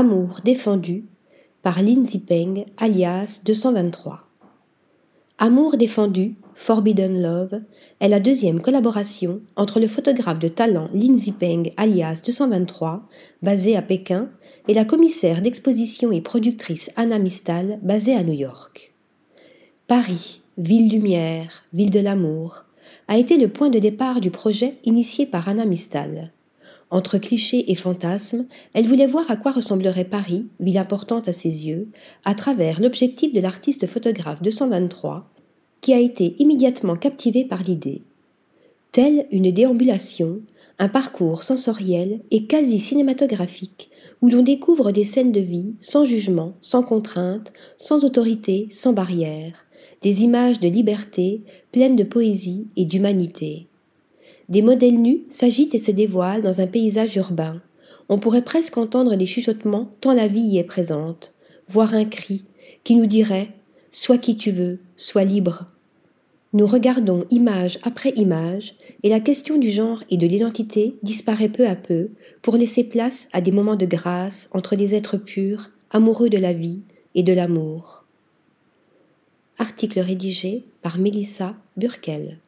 Amour défendu par Lin Zipeng alias 223. Amour défendu, Forbidden Love, est la deuxième collaboration entre le photographe de talent Lin Zipeng alias 223, basé à Pékin, et la commissaire d'exposition et productrice Anna Mistal, basée à New York. Paris, ville lumière, ville de l'amour, a été le point de départ du projet initié par Anna Mistal. Entre clichés et fantasmes, elle voulait voir à quoi ressemblerait Paris, ville importante à ses yeux, à travers l'objectif de l'artiste photographe 223, qui a été immédiatement captivé par l'idée. Telle une déambulation, un parcours sensoriel et quasi cinématographique, où l'on découvre des scènes de vie sans jugement, sans contrainte, sans autorité, sans barrière, des images de liberté pleines de poésie et d'humanité. Des modèles nus s'agitent et se dévoilent dans un paysage urbain. On pourrait presque entendre des chuchotements tant la vie y est présente, voire un cri qui nous dirait Sois qui tu veux, sois libre. Nous regardons image après image et la question du genre et de l'identité disparaît peu à peu pour laisser place à des moments de grâce entre des êtres purs, amoureux de la vie et de l'amour. Article rédigé par Mélissa Burkel.